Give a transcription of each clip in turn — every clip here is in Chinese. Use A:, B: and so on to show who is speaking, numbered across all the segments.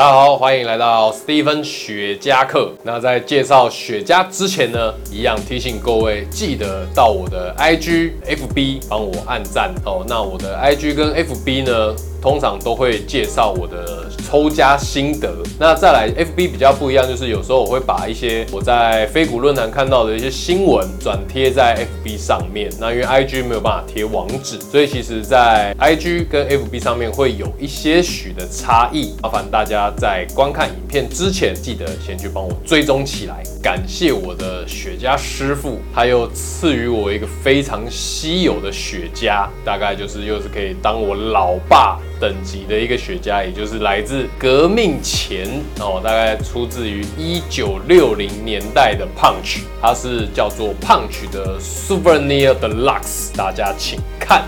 A: 大家好，欢迎来到 Steven 雪茄课。那在介绍雪茄之前呢，一样提醒各位，记得到我的 IG、FB 帮我按赞哦。那我的 IG 跟 FB 呢？通常都会介绍我的抽加心得。那再来，FB 比较不一样，就是有时候我会把一些我在飞股论坛看到的一些新闻转贴在 FB 上面。那因为 IG 没有办法贴网址，所以其实在 IG 跟 FB 上面会有一些许的差异。麻烦大家在观看影片之前，记得先去帮我追踪起来。感谢我的雪茄师傅，他又赐予我一个非常稀有的雪茄，大概就是又是可以当我老爸。等级的一个雪茄，也就是来自革命前哦，大概出自于一九六零年代的 Punch，它是叫做 Punch 的 Souvenir Deluxe，大家请看，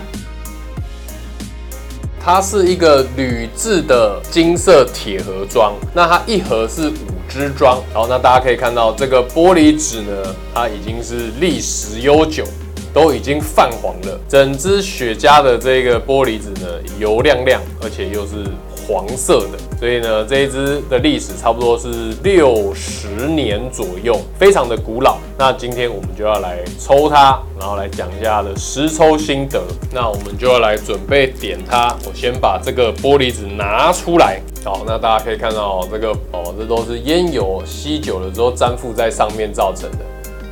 A: 它是一个铝制的金色铁盒装，那它一盒是五支装，然后那大家可以看到这个玻璃纸呢，它已经是历史悠久。都已经泛黄了，整支雪茄的这个玻璃纸呢，油亮亮，而且又是黄色的，所以呢，这一支的历史差不多是六十年左右，非常的古老。那今天我们就要来抽它，然后来讲一下的实抽心得。那我们就要来准备点它，我先把这个玻璃纸拿出来。好，那大家可以看到这个哦，这都是烟油吸久了之后粘附在上面造成的。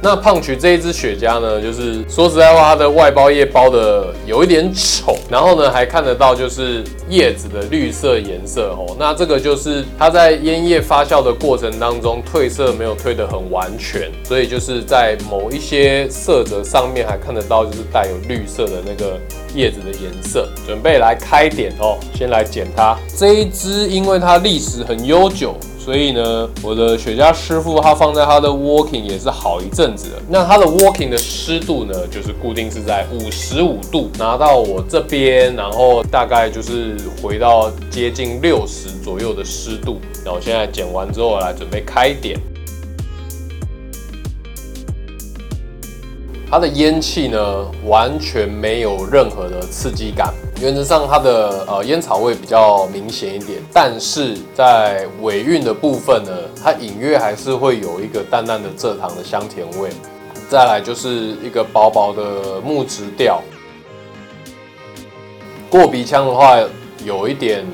A: 那胖曲这一支雪茄呢，就是说实在话，它的外包叶包的有一点丑，然后呢还看得到就是叶子的绿色颜色哦。那这个就是它在烟叶发酵的过程当中褪色没有褪得很完全，所以就是在某一些色泽上面还看得到就是带有绿色的那个叶子的颜色。准备来开点哦，先来剪它这一支，因为它历史很悠久。所以呢，我的雪茄师傅他放在他的 working 也是好一阵子了。那他的 working 的湿度呢，就是固定是在五十五度，拿到我这边，然后大概就是回到接近六十左右的湿度。那我现在剪完之后来准备开点，它的烟气呢完全没有任何的刺激感。原则上，它的呃烟草味比较明显一点，但是在尾韵的部分呢，它隐约还是会有一个淡淡的蔗糖的香甜味。再来就是一个薄薄的木质调，过鼻腔的话有一点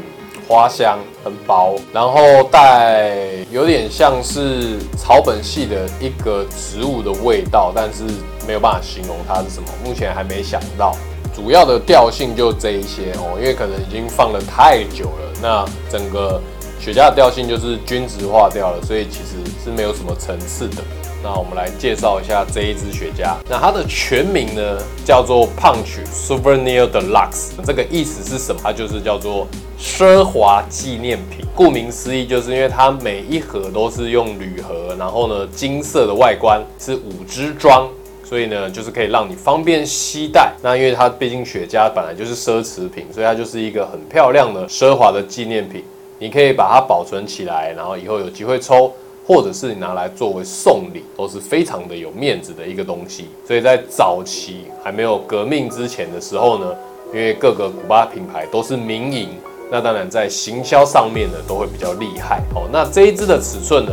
A: 花香，很薄，然后带有点像是草本系的一个植物的味道，但是没有办法形容它是什么，目前还没想到。主要的调性就这一些哦，因为可能已经放了太久了，那整个雪茄的调性就是均值化掉了，所以其实是没有什么层次的。那我们来介绍一下这一支雪茄，那它的全名呢叫做 Punch Souvenir Deluxe，这个意思是什么？它就是叫做奢华纪念品。顾名思义，就是因为它每一盒都是用铝盒，然后呢金色的外观，是五支装。所以呢，就是可以让你方便携带。那因为它毕竟雪茄本来就是奢侈品，所以它就是一个很漂亮的奢华的纪念品。你可以把它保存起来，然后以后有机会抽，或者是你拿来作为送礼，都是非常的有面子的一个东西。所以在早期还没有革命之前的时候呢，因为各个古巴品牌都是民营，那当然在行销上面呢都会比较厉害。哦，那这一支的尺寸呢？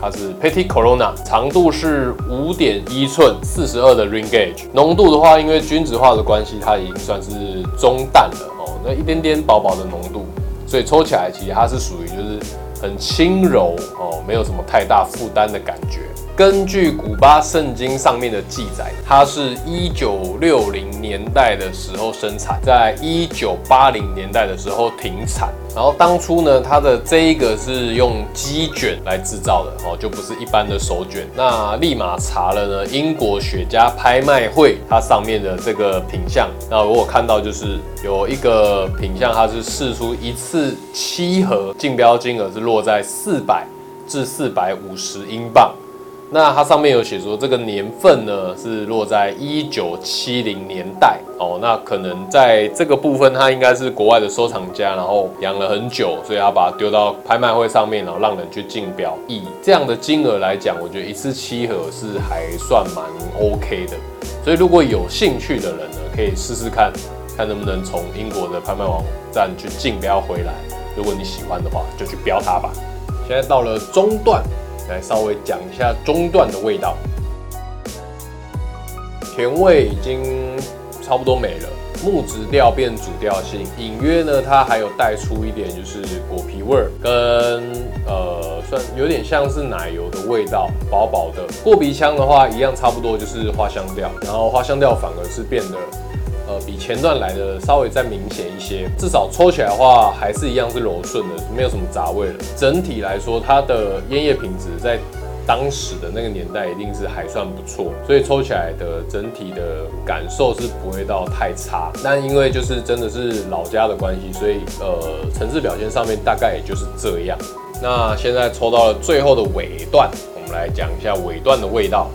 A: 它是 Petit Corona，长度是五点一寸，四十二的 Ring Gauge。浓度的话，因为均值化的关系，它已经算是中淡了哦，那一点点薄薄的浓度，所以抽起来其实它是属于就是很轻柔哦，没有什么太大负担的感觉。根据古巴圣经上面的记载，它是一九六零年代的时候生产，在一九八零年代的时候停产。然后当初呢，它的这一个是用鸡卷来制造的哦，就不是一般的手卷。那立马查了呢，英国雪茄拍卖会它上面的这个品相，那我看到就是有一个品相，它是试出一次七盒，竞标金额是落在四百至四百五十英镑。那它上面有写说，这个年份呢是落在一九七零年代哦。那可能在这个部分，它应该是国外的收藏家，然后养了很久，所以他把它丢到拍卖会上面，然后让人去竞标。以这样的金额来讲，我觉得一次七盒是还算蛮 OK 的。所以如果有兴趣的人呢，可以试试看看能不能从英国的拍卖网站去竞标回来。如果你喜欢的话，就去标它吧。现在到了中段，来稍微讲一下中段的味道。甜味已经差不多没了，木质调变主调性，隐约呢，它还有带出一点就是果皮味儿，跟呃算有点像是奶油的味道，薄薄的。过鼻腔的话，一样差不多就是花香调，然后花香调反而是变得呃比前段来的稍微再明显一些，至少抽起来的话还是一样是柔顺的，没有什么杂味了。整体来说，它的烟叶品质在。当时的那个年代一定是还算不错，所以抽起来的整体的感受是不会到太差。但因为就是真的是老家的关系，所以呃层次表现上面大概也就是这样。那现在抽到了最后的尾段，我们来讲一下尾段的味道。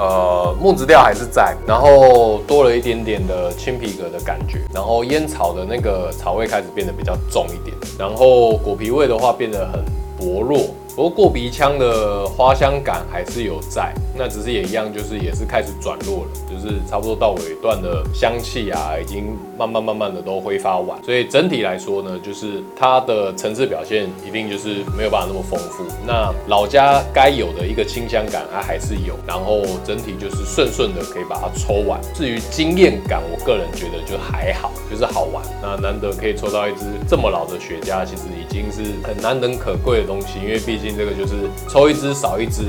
A: 呃，木质调还是在，然后多了一点点的青皮革的感觉，然后烟草的那个草味开始变得比较重一点，然后果皮味的话变得很薄弱。不过过鼻腔的花香感还是有在，那只是也一样，就是也是开始转弱了，就是差不多到尾段的香气啊，已经慢慢慢慢的都挥发完。所以整体来说呢，就是它的层次表现一定就是没有办法那么丰富。那老家该有的一个清香感它还是有，然后整体就是顺顺的可以把它抽完。至于惊艳感，我个人觉得就还好，就是好玩。那难得可以抽到一支这么老的雪茄，其实已经是很难能可贵的东西，因为毕竟这个就是抽一支少一支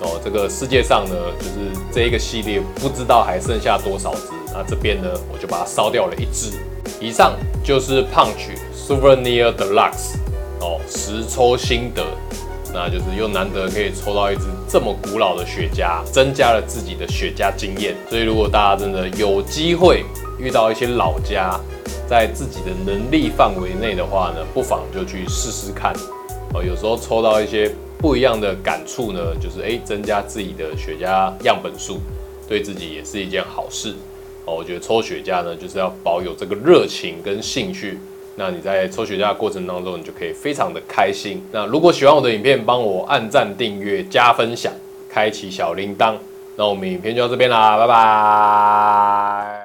A: 哦。这个世界上呢，就是这一个系列不知道还剩下多少支。那这边呢，我就把它烧掉了一支。以上就是 Punch Souvenir Deluxe 哦，实抽心得。那就是又难得可以抽到一支这么古老的雪茄，增加了自己的雪茄经验。所以如果大家真的有机会遇到一些老家，在自己的能力范围内的话呢，不妨就去试试看。哦，有时候抽到一些不一样的感触呢，就是诶，增加自己的雪茄样本数，对自己也是一件好事。哦，我觉得抽雪茄呢，就是要保有这个热情跟兴趣。那你在抽雪茄的过程当中，你就可以非常的开心。那如果喜欢我的影片，帮我按赞、订阅、加分享、开启小铃铛。那我们影片就到这边啦，拜拜。